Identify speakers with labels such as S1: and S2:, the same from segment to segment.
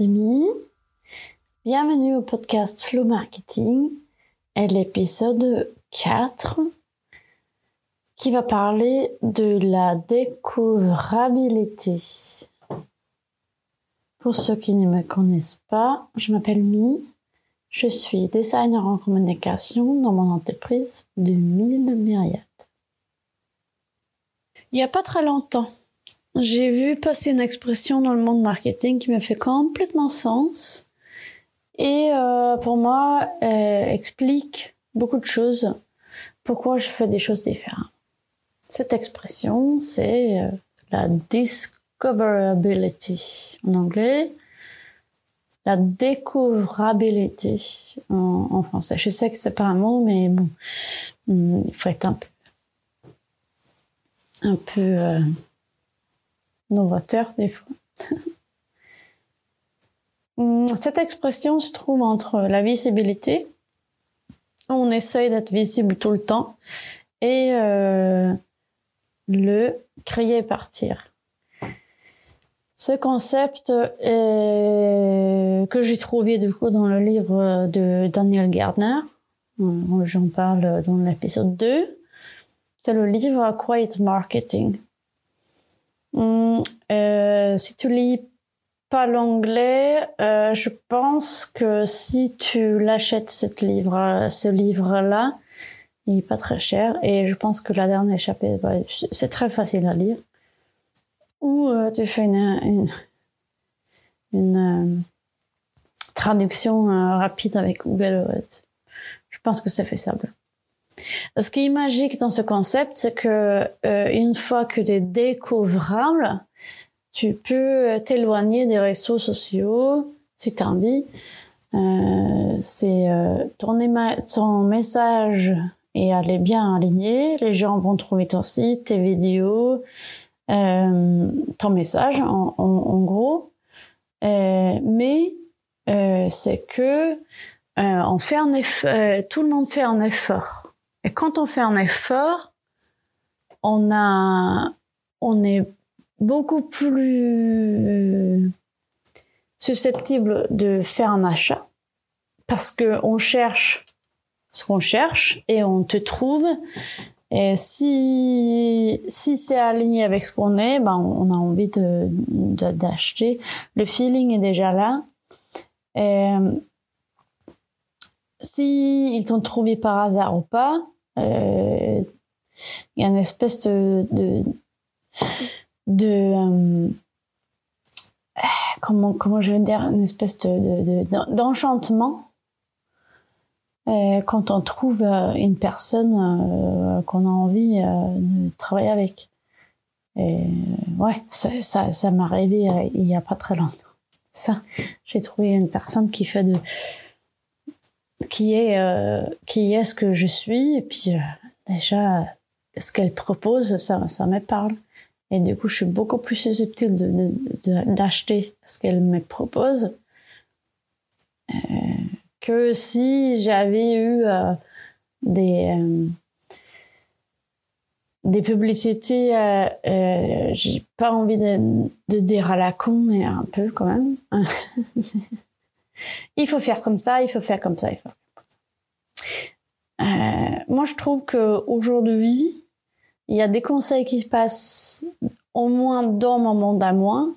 S1: c'est Mi. Bienvenue au podcast Flow Marketing et l'épisode 4 qui va parler de la découvrabilité. Pour ceux qui ne me connaissent pas, je m'appelle Mi. Je suis designer en communication dans mon entreprise de Mille Myriades. Il n'y a pas très longtemps, j'ai vu passer une expression dans le monde marketing qui m'a fait complètement sens et euh, pour moi euh, explique beaucoup de choses pourquoi je fais des choses différentes. Cette expression, c'est euh, la discoverability en anglais, la découvrabilité en, en, français. Je sais que c'est pas un mot, mais bon, il faut être un peu, un peu euh, novateur des fois. Hmm, cette expression se trouve entre la visibilité, on essaye d'être visible tout le temps, et euh, le crier partir. Ce concept est, que j'ai trouvé du coup dans le livre de Daniel Gardner, euh, j'en parle dans l'épisode 2, c'est le livre Quiet Marketing. Hmm, euh, si tu lis pas l'anglais, euh, je pense que si tu l'achètes cette livre, ce livre-là, il est pas très cher et je pense que la dernière chapitre, c'est très facile à lire. Ou euh, tu fais une, une, une traduction rapide avec Google. Je pense que c'est faisable. Ce qui est magique dans ce concept, c'est que euh, une fois que tu es découvrable, tu peux t'éloigner des réseaux sociaux si tu as envie. Euh, c'est euh, ton, ton message et elle est bien aligné. Les gens vont trouver ton site, tes vidéos, euh, ton message en, en, en gros. Euh, mais euh, c'est que on fait un effort, tout le monde fait un effort et quand on fait un effort, on a, on est beaucoup plus susceptible de faire un achat parce que on cherche ce qu'on cherche et on te trouve. Et si, si c'est aligné avec ce qu'on est, ben, on a envie de, d'acheter. Le feeling est déjà là. Ils t'ont trouvé par hasard ou pas, euh, il y a une espèce de euh, comment comment je veux dire une espèce de d'enchantement euh, quand on trouve une personne qu'on a envie de travailler avec. Et ouais, ça ça, ça m'est arrivé il y a pas très longtemps. Ça, j'ai trouvé une personne qui fait de qui est euh, qui est ce que je suis. Et puis euh, déjà ce qu'elle propose ça ça me parle. Et du coup je suis beaucoup plus susceptible de d'acheter ce qu'elle me propose euh, que si j'avais eu des des publicités j'ai pas envie de, de dire à la con mais un peu quand même il faut faire comme ça, il faut faire comme ça, il faut faire comme ça. Euh, moi, je trouve que aujourd'hui, il y a des conseils qui se passent au moins dans mon monde à moi,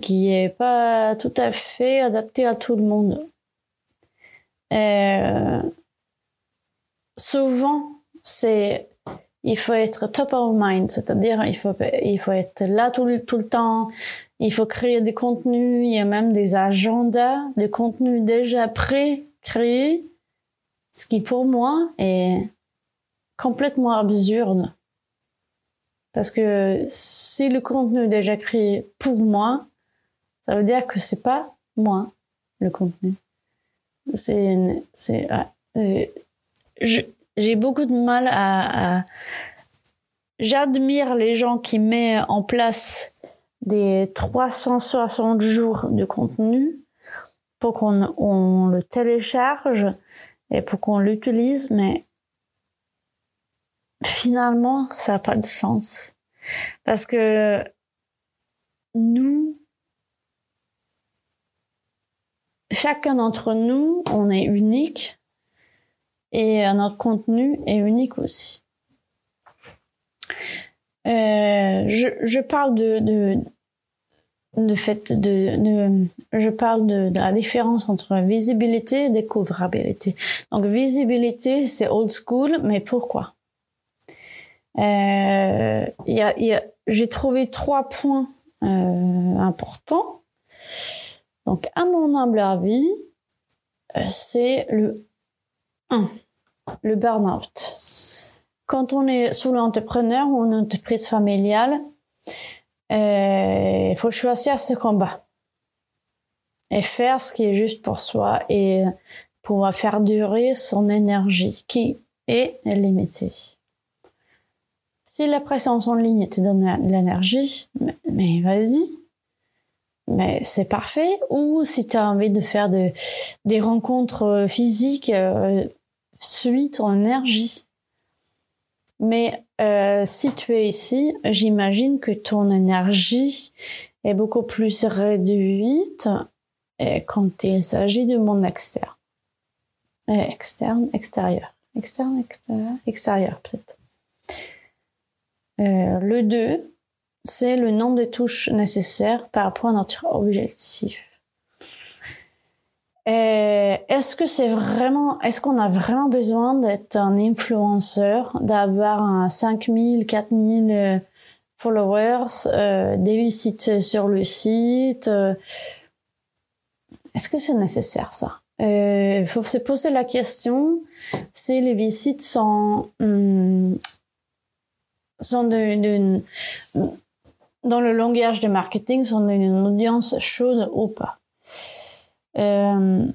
S1: qui est pas tout à fait adapté à tout le monde. Euh, souvent, c'est il faut être top of mind, c'est-à-dire il faut il faut être là tout tout le temps, il faut créer des contenus, il y a même des agendas de contenus déjà pré-créés, ce qui pour moi est complètement absurde. Parce que si le contenu est déjà créé pour moi, ça veut dire que c'est pas moi le contenu. C'est c'est j'ai beaucoup de mal à j'admire les gens qui mettent en place des 360 jours de contenu pour qu'on on le télécharge et pour qu'on l'utilise, mais finalement, ça n'a pas de sens. Parce que nous, chacun d'entre nous, on est unique et notre contenu est unique aussi. Euh, je, je, parle de, de, de fait de, de, je parle de, de, la différence entre visibilité et découvrabilité. Donc visibilité, c'est old school, mais pourquoi? Euh, y a, y a, J'ai trouvé trois points euh, importants. Donc à mon humble avis, euh, c'est le 1, le burn-out. Quand on est sous entrepreneur ou une entreprise familiale, euh, il faut choisir ce combat et faire ce qui est juste pour soi et pouvoir faire durer son énergie qui est limitée. Si la présence en ligne te donne de l'énergie, mais, vas-y, mais c'est parfait. Ou si tu as envie de faire de, des rencontres physiques, euh, suis ton énergie. Mais euh, si tu es ici, j'imagine que ton énergie est beaucoup plus réduite quand il s'agit de mon externe. externe, extérieur. Externe, extérieur, extérieur peut-être. Euh, le 2, c'est le nombre de touches nécessaires par rapport à notre objectif. Euh, est-ce que c'est vraiment, est-ce qu'on a vraiment besoin d'être un influenceur, d'avoir un 5000, 4000 euh, followers, euh, des visites sur le site euh, Est-ce que c'est nécessaire ça? Il faut se poser la question si les visites sont hum, sont de, dans le langage de marketing sont d'une audience chaude ou pas. Euh,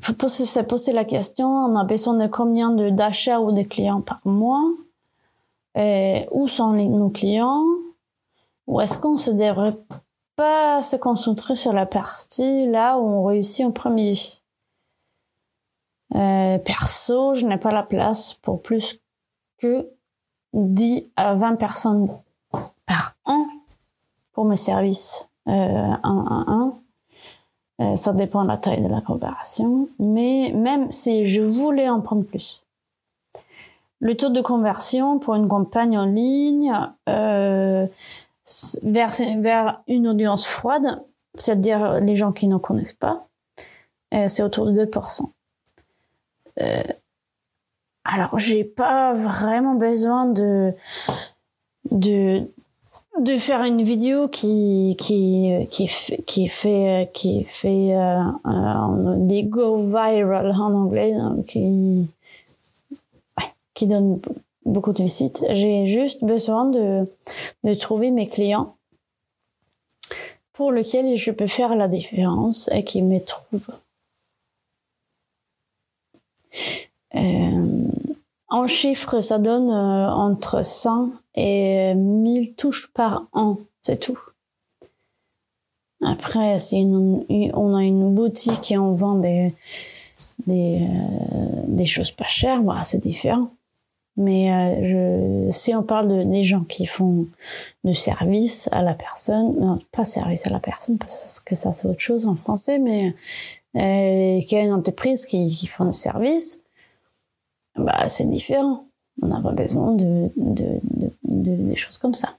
S1: faut se poser la question, on a besoin de combien d'achats ou de clients par mois. Et Où sont nos clients? Ou est-ce qu'on se devrait pas se concentrer sur la partie là où on réussit en premier? Euh, Perso, je n'ai pas la place pour plus que 10 à 20 personnes par an pour mes services euh, 1 à 1 euh, ça dépend de la taille de la conversion. Mais même si je voulais en prendre plus, le taux de conversion pour une campagne en ligne euh, vers, vers une audience froide, c'est-à-dire les gens qui ne connaissent pas, euh, c'est autour de 2%. Euh, alors, j'ai pas vraiment besoin de, de, de faire une vidéo qui qui qui fait qui fait euh, euh, des go viral en anglais qui qui donne beaucoup de visites. J'ai juste besoin de de trouver mes clients pour lesquels je peux faire la différence et qui me trouvent. Euh, en chiffres, ça donne entre 100 et 1000 touches par an, c'est tout. Après, si on a une boutique et on vend des, des, euh, choses pas chères, bah, c'est différent. Mais euh, si on parle de, des gens qui font de service à la personne, non, pas service à la personne, parce que ça c'est autre chose en français, mais euh, qui a une entreprise qui, qui font de service, bah c'est différent. On n'a pas besoin de, de, de, de, des choses comme ça.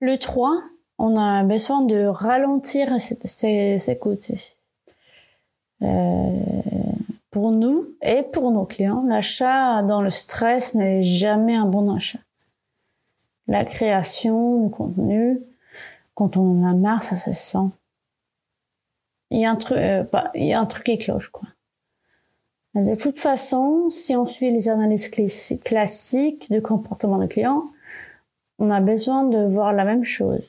S1: Le 3, on a besoin de ralentir ses, côtés. Euh, pour nous et pour nos clients, l'achat dans le stress n'est jamais un bon achat. La création du contenu, quand on en a marre, ça se sent. Il y a un truc, euh, il y a un truc qui cloche, quoi. De toute façon, si on suit les analyses classiques du comportement des clients, on a besoin de voir la même chose.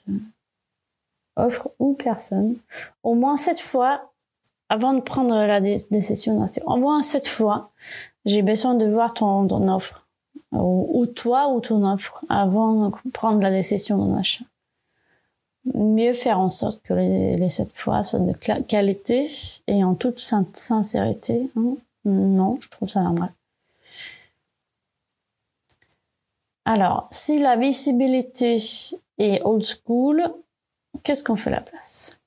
S1: Offre ou personne. Au moins sept fois avant de prendre la décision Au moins sept fois, j'ai besoin de voir ton, offre. Ou, toi ou ton offre avant de prendre la décision d'un achat. Mieux faire en sorte que les, les sept fois soient de qualité et en toute sincérité. Hein. Non, je trouve ça normal. Alors, si la visibilité est old school, qu'est-ce qu'on fait à la place?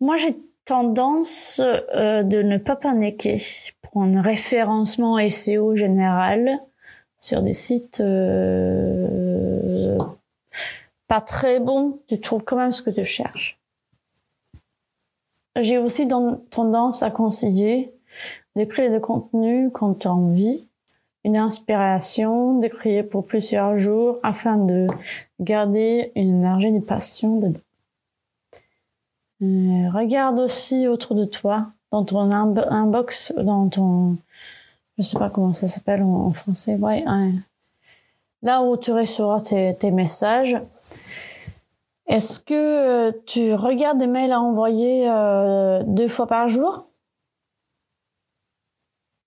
S1: Moi, j'ai tendance euh, de ne pas paniquer pour un référencement SEO général sur des sites euh, pas très bons. Tu trouves quand même ce que tu cherches. J'ai aussi tendance à conseiller de créer des contenus quand as envie, une inspiration, de créer pour plusieurs jours afin de garder une énergie, une passion dedans. Euh, regarde aussi autour de toi, dans ton inbox, dans ton, je sais pas comment ça s'appelle en, français, ouais, là où tu recevras tes messages. Est-ce que euh, tu regardes des mails à envoyer euh, deux fois par jour?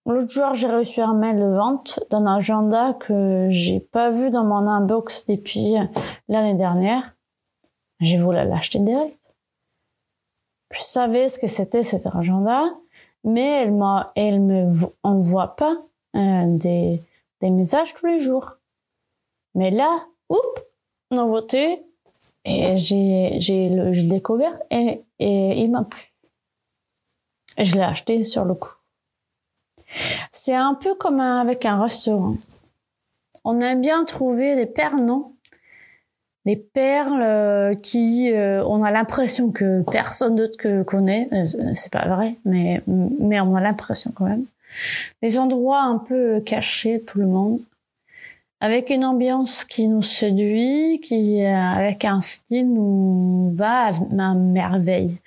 S1: L'autre jour, j'ai reçu un mail de vente d'un agenda que j'ai pas vu dans mon inbox depuis l'année dernière. J'ai voulu l'acheter direct. Je savais ce que c'était cet agenda, mais elle m'a, elle me envoie pas euh, des, des messages tous les jours. Mais là, oups, nouveauté, et j'ai, j'ai découvert et, et il m'a plu. Je l'ai acheté sur le coup. C'est un peu comme avec un restaurant. On aime bien trouver des perles, non Des perles euh, qui, euh, on a l'impression que personne d'autre que connaît. Euh, c'est pas vrai, mais mais on a l'impression quand même. Des endroits un peu cachés, tout le monde avec une ambiance qui nous séduit, qui euh, avec un style nous va à merveille.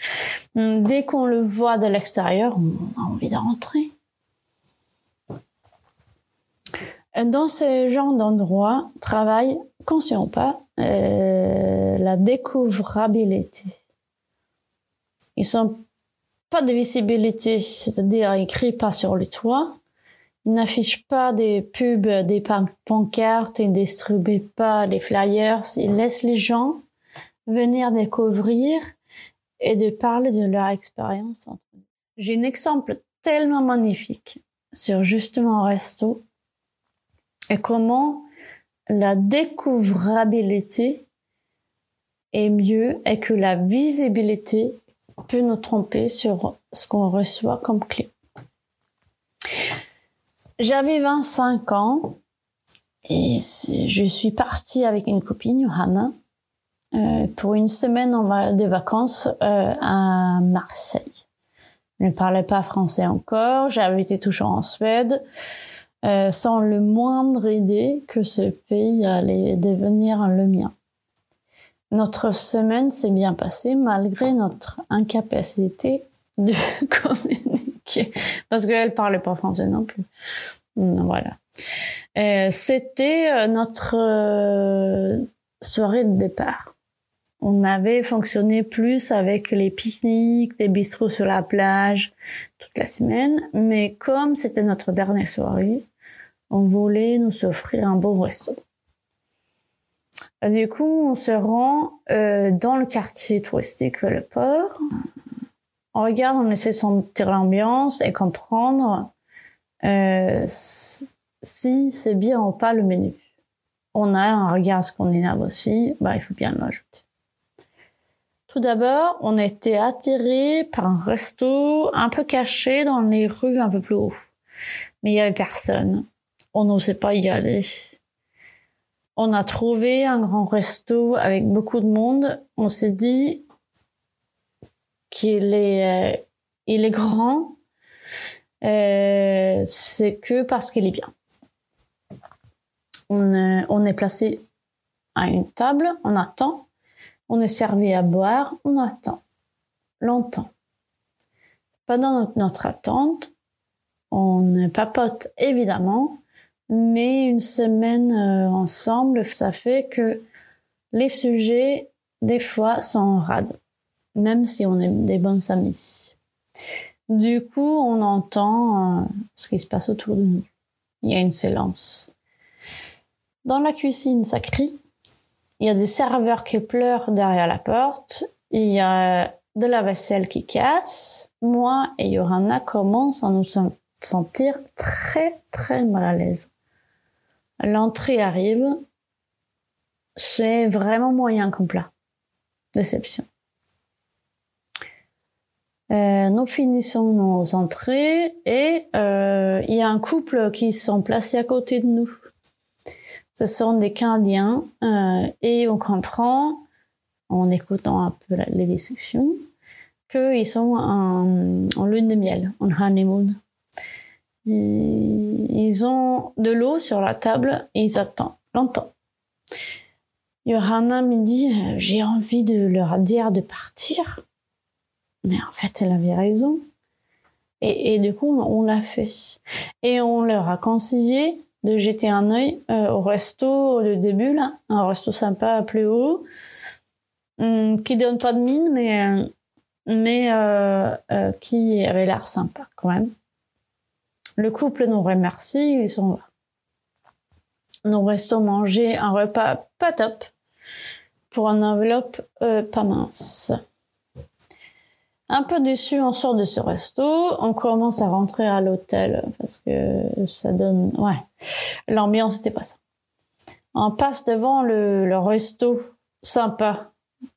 S1: Dès qu'on le voit de l'extérieur, on a envie de rentrer. Dans ce genre d'endroit, travaille, conscient ou pas, euh, la découvrabilité. Ils sont pas de visibilité, c'est-à-dire écrit pas sur le toit, ils n'affichent pas des pubs, des pancartes, ils ne distribuent pas les flyers. Ils laissent les gens venir découvrir et de parler de leur expérience entre eux. J'ai un exemple tellement magnifique sur justement Resto et comment la découvrabilité est mieux et que la visibilité peut nous tromper sur ce qu'on reçoit comme clé. J'avais 25 ans et je suis partie avec une copine, Johanna, euh, pour une semaine de vacances euh, à Marseille. Je ne parlais pas français encore, j'avais été toujours en Suède, euh, sans le moindre idée que ce pays allait devenir le mien. Notre semaine s'est bien passée malgré notre incapacité de communiquer parce qu'elle parlait pas français non plus. Voilà. Euh, C'était euh, notre euh, soirée de départ. On avait fonctionné plus avec les pique-niques, des bistrots sur la plage toute la semaine, mais comme c'était notre dernière soirée, on voulait nous offrir un beau resto. Du coup, on se rend euh, dans le quartier touristique le port. On regarde, on essaie de sentir l'ambiance et comprendre euh, si c'est bien ou pas le menu. On a un regard scandinave aussi, bah, il faut bien l'ajouter. Tout d'abord, on a été attiré par un resto un peu caché dans les rues un peu plus haut. Mais il y avait personne. On n'osait pas y aller. On a trouvé un grand resto avec beaucoup de monde. On s'est dit qu'il est, euh, il est grand, euh, c'est que parce qu'il est bien. On, euh, on est placé à une table, on attend, on est servi à boire, on attend longtemps. Pendant notre, attente, on papote évidemment, mais une semaine euh, ensemble, ça fait que les sujets, des fois, sont rades, même si on est des bons amis. Du coup, on entend euh, ce qui se passe autour de nous. Il y a une silence. Dans la cuisine, ça crie. Il y a des serveurs qui pleurent derrière la porte. Il y a de la vaisselle qui casse. Moi et Johanna commencent à nous sentir très très mal à l'aise. L'entrée arrive. C'est vraiment moyen comme plat. Déception. Euh, nous finissons nos entrées et euh, il y a un couple qui sont placés à côté de nous. Ce sont des Canadiens euh, et on comprend, en écoutant un peu les discussions, qu'ils sont en, en, lune de miel, en honeymoon. Ils ont de l'eau sur la table et ils attendent longtemps. Johanna me dit, j'ai envie de leur dire de partir. Mais en fait, elle avait raison. Et, du coup, on l'a fait. Et on leur a conseillé de jeter un œil euh, au resto de début, là. Un resto sympa plus haut, hum, qui donne pas de mine, mais, euh, euh, qui avait l'air sympa quand même. Le couple nous remercie, ils sont là. Nous restons manger un repas pas top pour une enveloppe pas mince. Un peu déçu, on sort de ce resto, on commence à rentrer à l'hôtel parce que ça donne, ouais, l'ambiance n'était pas ça. On passe devant le, resto sympa,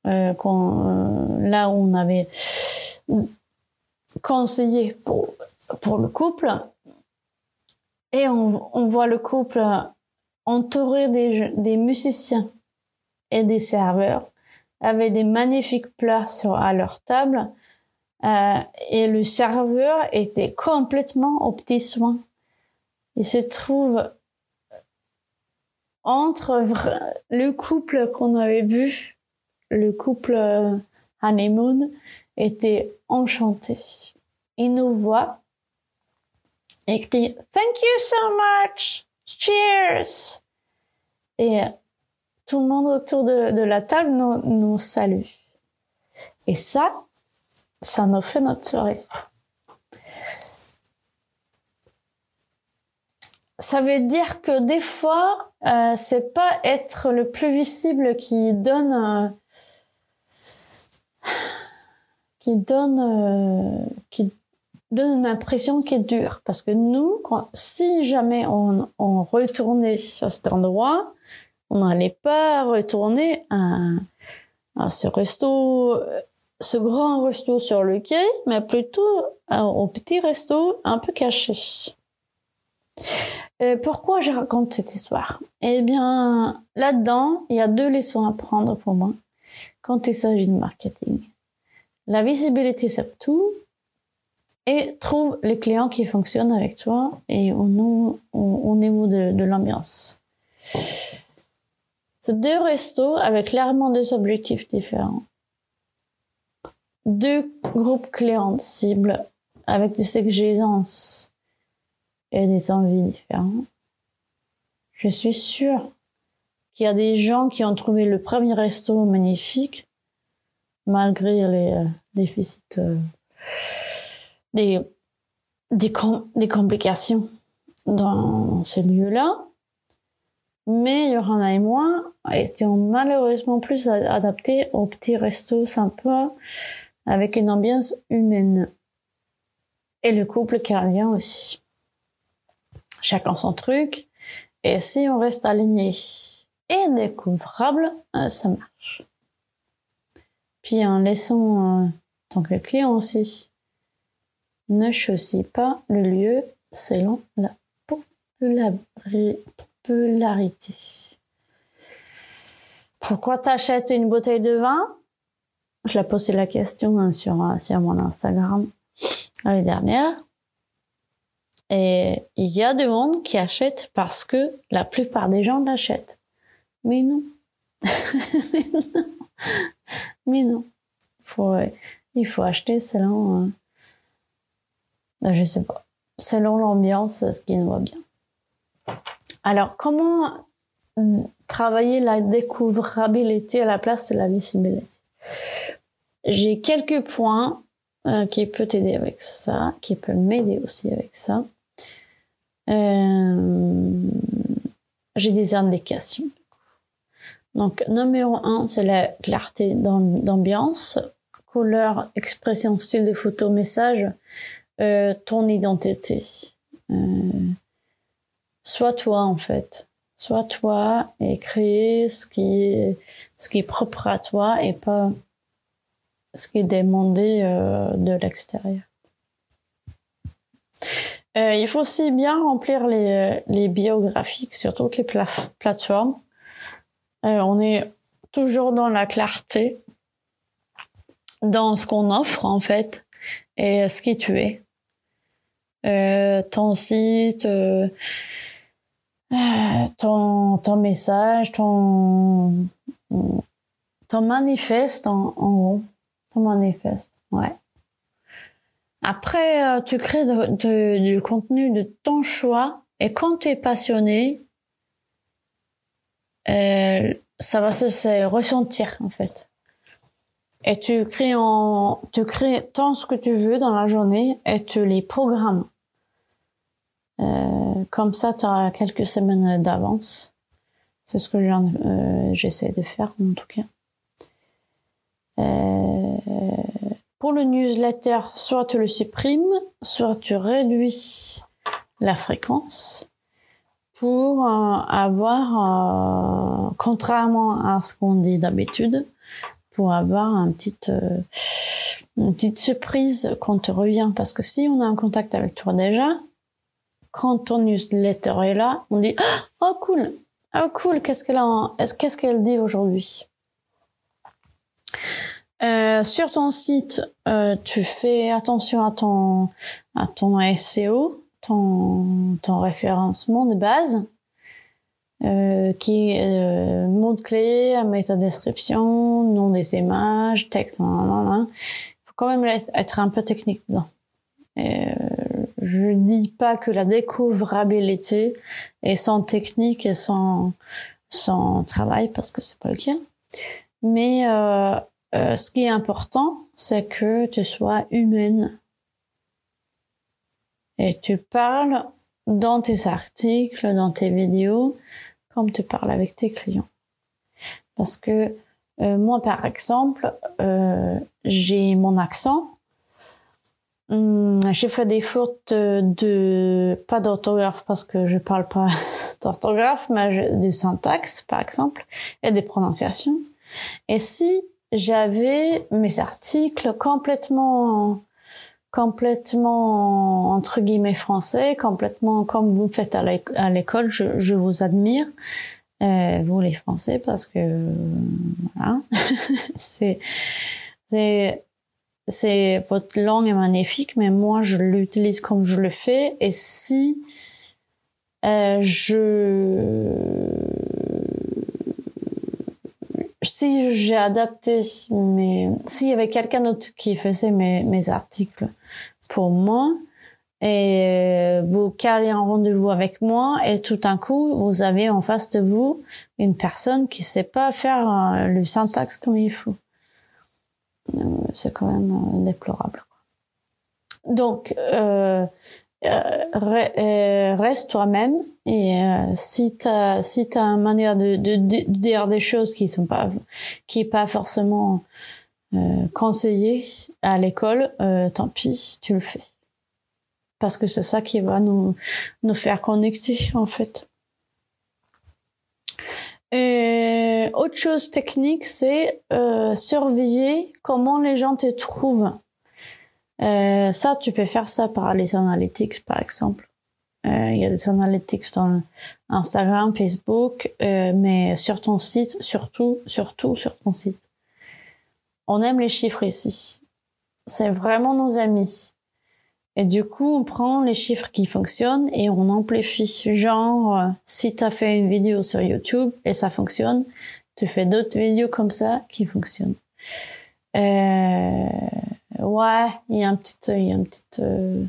S1: euh, euh, là où on avait conseillé pour, pour le couple, et on, on voit le couple entouré des, des musiciens et des serveurs avec des magnifiques plats sur, à leur table. Euh, et le serveur était complètement au petit soin. Il se trouve entre le couple qu'on avait vu, le couple euh, honeymoon, était enchanté. Il nous voit et crie Thank you so much! Cheers! Et tout le monde autour de, de la table nous, nous salue. Et ça, ça nous fait notre soirée. Ça veut dire que des fois, euh, c'est pas être le plus visible qui donne, euh, qui donne, euh, qui donne une impression qui est dure. Parce que nous, si jamais on, retournait à cet endroit, on n'allait pas retourner à, à ce resto, ce grand resto sur le quai, mais plutôt au petit resto un peu caché. Euh, pourquoi je raconte cette histoire? Eh bien, là-dedans, il y a deux leçons à prendre pour moi quand il s'agit de marketing. La visibilité, c'est tout. Et trouve les clients qui fonctionnent avec toi et au, au, au de, l'ambiance. C'est deux restos avec clairement deux objectifs différents. Deux groupes clients cibles avec des exigences et des envies différentes. Je suis sûre qu'il y a des gens qui ont trouvé le premier resto magnifique malgré les euh, déficits, euh, des, des, complications dans ce lieu-là. Mais Johanna et moi étions malheureusement plus adaptés au petit resto sympa avec une ambiance humaine. Et le couple canadien aussi. Chacun son truc. Et si on reste aligné et découvrable, euh, ça marche. Puis en laissant euh, tant que client aussi, ne choisis pas le lieu selon la popularité. Pourquoi t'achètes une bouteille de vin? Je l'ai posé la question hein, sur, euh, sur mon Instagram l'année dernière. Et il y a du monde qui achète parce que la plupart des gens l'achètent. Mais non. Mais non. Mais non. Faut, euh, il faut acheter selon, euh, je sais pas, selon l'ambiance, ce qui nous va bien. Alors, comment euh, travailler la découvrabilité à la place de la visibilité? J'ai quelques points euh, qui peuvent t'aider avec ça, qui peuvent m'aider aussi avec ça. Euh, j'ai des indications. Donc, numéro un, c'est la clarté d'ambiance, couleur, expression, style de photo, message, ton identité. Sois toi en fait. Sois toi et crée ce qui est, ce qui est propre à toi et pas ce qui est demandé de l'extérieur. il faut aussi bien remplir les, les biographiques sur toutes les plateformes. on est toujours dans la clarté, dans ce qu'on offre en fait, et ce qui tu es. Euh, ton site, euh, euh, ton, ton message, ton, ton manifeste en, en gros. Ton manifeste, ouais. Après, tu crées du contenu de ton choix et quand tu es passionné, ça va se ressentir en fait et tu crées en, tu crées tant ce que tu veux dans la journée et tu les programmes. Euh, comme ça, tu as quelques semaines d'avance. C'est ce que euh, j'essaie de faire en tout cas. Euh, pour le newsletter, soit tu le supprimes, soit tu réduis la fréquence pour euh, avoir, contrairement à ce qu'on dit d'habitude, pour avoir euh, une petite surprise quand tu reviens. Parce que si on a un contact avec toi déjà, quand ton newsletter est là, on dit oh cool, oh cool, qu'est-ce qu'elle qu'est-ce qu'elle dit aujourd'hui? Euh, sur ton site, euh, tu fais attention à ton à ton SEO, ton ton référencement de base. Euh, qui est euh, mots-clés, description, nom des images, texte, Il faut quand même être un peu technique dedans. Et, euh, je dis pas que la découvrabilité est sans technique et sans, sans travail, parce que c'est pas le cas. Mais euh, ce qui est important, c'est que tu sois humaine. Et tu parles dans tes articles, dans tes vidéos, comme tu parles avec tes clients. Parce que euh, moi, par exemple, euh, j'ai mon accent. Hum, j'ai fait des fautes de pas d'orthographe parce que je parle pas d'orthographe, mais de syntaxe, par exemple, et des prononciations. Et si j'avais mes articles complètement complètement entre guillemets français, complètement comme vous faites à l'école. Je, vous admire, euh, vous les Français, parce que voilà, c'est c'est c'est votre langue est magnifique, mais moi je l'utilise comme je le fais. Et si euh, je si j'ai adapté mais s'il y avait quelqu'un d'autre qui faisait mes, articles pour moi. Et vous calez un rendez-vous avec moi et tout d'un coup vous avez en face de vous une personne qui sait pas faire euh, le syntaxe comme il faut. Euh, c'est quand même euh, déplorable donc euh, reste toi-même et si t'as si t'as une manière de, dire des choses qui sont pas qui est pas forcément euh, conseillé à l'école, euh, tant pis, tu le fais. Parce que c'est ça qui va nous, nous faire connecter, en fait. Autre chose technique, c'est euh, surveiller comment les gens te trouvent. Euh, ça, tu peux faire ça par les analytics, par exemple. Euh, il y a des analytics dans Instagram, Facebook, mais sur ton site, surtout, surtout sur ton site on aime les chiffres ici. C'est vraiment nos amis. Et du coup, on prend les chiffres qui fonctionnent et on amplifie. Genre, euh, si tu as fait une vidéo sur YouTube et ça fonctionne, tu fais d'autres vidéos comme ça qui fonctionnent. Euh, ouais, il y a un petit, petit. Euh,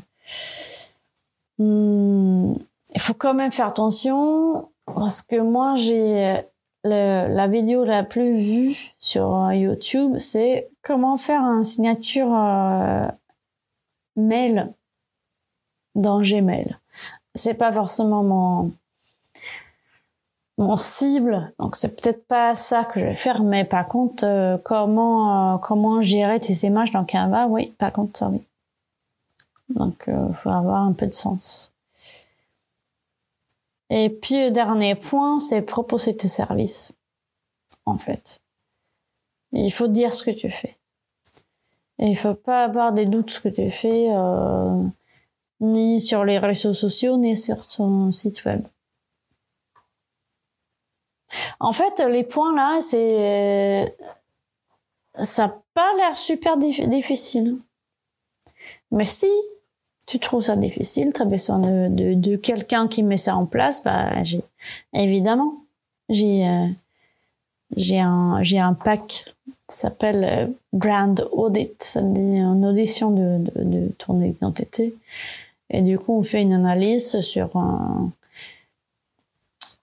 S1: hmm, il faut quand même faire attention parce que moi j'ai la vidéo la plus vue sur euh, YouTube, c'est comment faire une signature euh, mail dans Gmail. C'est pas forcément mon mon cible, donc c'est peut-être pas ça que je vais faire, mais par contre, euh, comment comment gérer tes images dans Canva, oui, par contre ça oui. Donc il faut avoir un peu de sens. Et puis, dernier point, c'est proposer tes services, en fait. Il faut dire ce que tu fais. Et il faut pas avoir des doutes ce que tu fais, euh, ni sur les réseaux sociaux, ni sur ton site web. En fait, les points là, c'est ça n'a pas l'air super difficile. Mais si tu trouves ça difficile, tu as besoin de, de, quelqu'un qui met ça en place, bah j'ai évidemment j'ai euh, j'ai un un pack qui s'appelle euh, Brand Audit, ça dit une audition de, de, de ton identité. Et du coup, on fait une analyse sur un,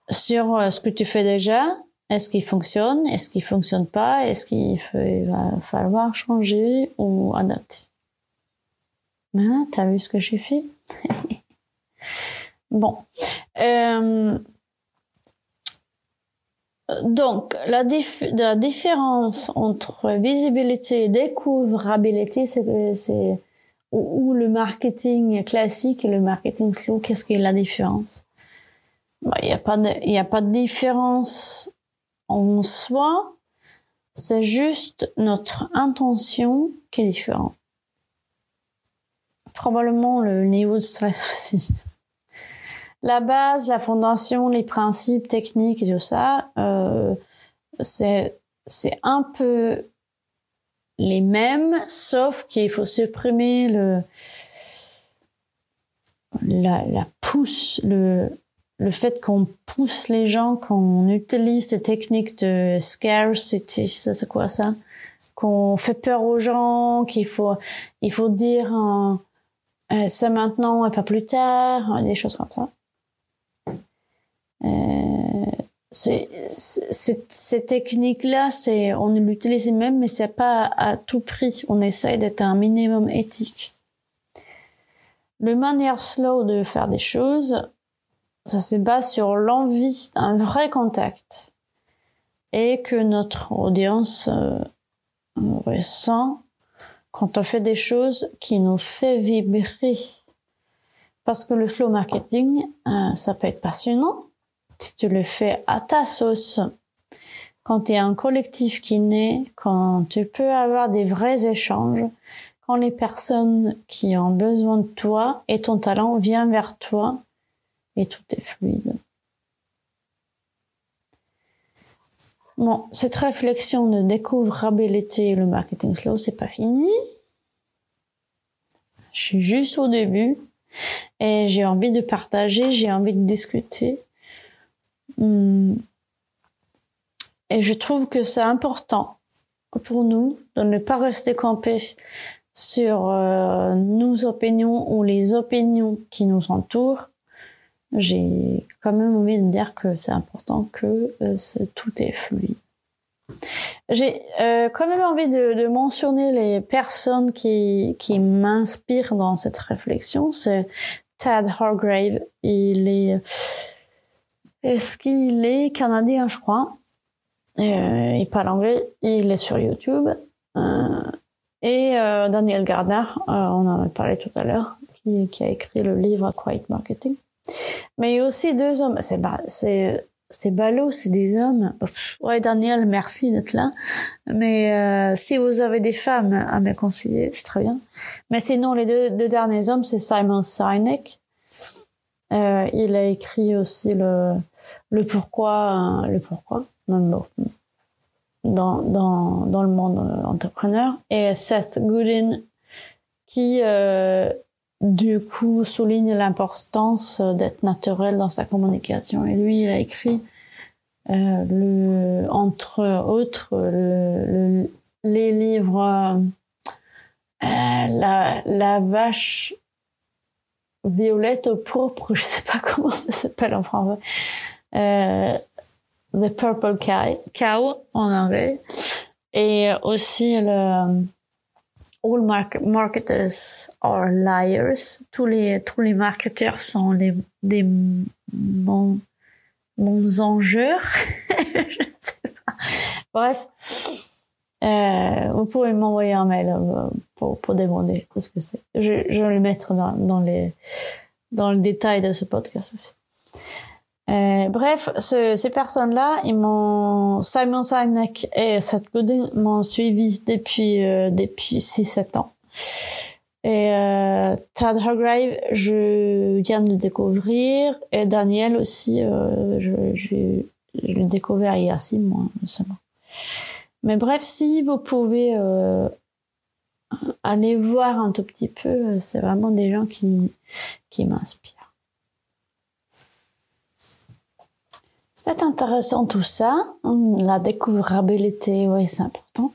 S1: sur euh, ce que tu fais déjà. Est-ce qu'il fonctionne? Est-ce qu'il fonctionne pas? Est-ce qu'il va falloir changer ou adapter Voilà, t'as vu ce que j'ai fait? Bon. Euh, donc, la, différence entre visibilité et découvrabilité, c'est ou, ou, le marketing classique et le marketing slow, qu'est-ce est la différence? Bah, il n'y a pas de, a pas de différence en soi. C'est juste notre intention qui est différente. Probablement le niveau de stress aussi. La base, la fondation, les principes techniques et tout ça, euh, c'est un peu les mêmes, sauf qu'il faut supprimer le la, la pousse, le le fait qu'on pousse les gens, qu'on utilise des techniques de scarcity, ça c'est quoi ça? Qu'on fait peur aux gens, qu'il faut, il faut dire euh, euh c'est maintenant et pas plus tard, hein, des choses comme ça. Euh, c'est, ces techniques-là, c'est, on l'utilise même, mais c'est pas à tout prix. On essaye d'être un minimum éthique. Le manière slow de faire des choses, ça se base sur l'envie d'un vrai contact et que notre audience euh, ressent quand on fait des choses qui nous fait vibrer. Parce que le flow marketing, euh, ça peut être passionnant si tu le fais à ta sauce. Quand tu es un collectif qui naît, quand tu peux avoir des vrais échanges, quand les personnes qui ont besoin de toi et ton talent viennent vers toi et tout est fluide. Bon, cette réflexion de découvrabilité et le marketing slow, c'est pas fini. Je suis juste au début et j'ai envie de partager, j'ai envie de discuter. Hmm. Et je trouve que c'est important pour nous de ne pas rester campés sur euh, nos opinions ou les opinions qui nous entourent, j'ai quand même envie de dire que c'est important que euh, tout est fluide. J'ai euh, quand même envie de, mentionner les personnes qui, qui m'inspirent dans cette réflexion. C'est Ted Hargrave. Il est, est-ce qu'il est canadien, je crois? Euh, il parle anglais. Il est sur YouTube. Et Daniel Gardner, on en a parlé tout à l'heure, qui, qui a écrit le livre Quiet Marketing. Mais il y a aussi deux hommes. C'est c'est c'est ballot, c'est des hommes. Ouais, Daniel, merci d'être là. Mais euh, si vous avez des femmes à me conseiller, c'est très bien. Mais sinon, les deux, derniers hommes, c'est Simon Sinek. Euh, il a écrit aussi le le pourquoi, le pourquoi dans dans dans, le monde entrepreneur et Seth Godin qui euh, du coup souligne l'importance d'être naturel dans sa communication. Et lui, il a écrit euh, entre autres le, les livres euh, la, vache violette au pourpre, je sais pas comment ça s'appelle en français. Euh, The Purple Cow en anglais. Et aussi le all marketers are liars. Tous les, tous les marketeurs sont les, des bons enjeux. je ne sais pas. Bref. Euh, vous pouvez m'envoyer un mail euh, pour, pour demander ce que c'est. Je, je vais le mettre dans, dans, les, dans le détail de ce podcast aussi. Euh, bref, ce, ces personnes-là, ils m'ont Simon Sinek et Seth Godin m'ont suivi depuis euh, depuis 6-7 ans. Et euh, Tad Hargrave, je viens de le découvrir. Et Daniel aussi, euh, je, l'ai découvert il y a mois seulement. Mais bref, si vous pouvez euh, aller voir un tout petit peu, c'est vraiment des gens qui m'inspirent. C'est intéressant tout ça. La découvrabilité, oui, c'est important.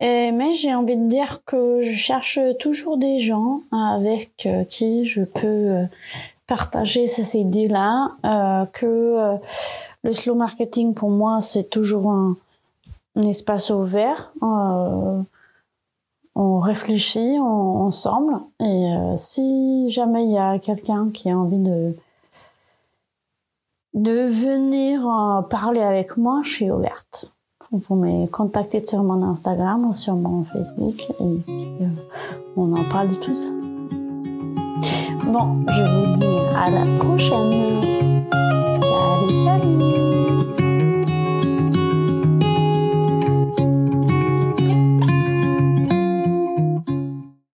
S1: Mais j'ai envie de dire que je cherche toujours des gens avec euh, qui je peux euh, partager ces idées-là, euh, que le slow marketing pour moi c'est toujours un, espace ouvert. On réfléchit on, ensemble et si jamais il y a quelqu'un qui a envie de de venir parler avec moi, je suis ouverte. Vous pouvez me contacter sur mon Instagram ou sur mon Facebook et euh, on en parle de tout ça. Bon, je vous dis à la prochaine. Salut, salut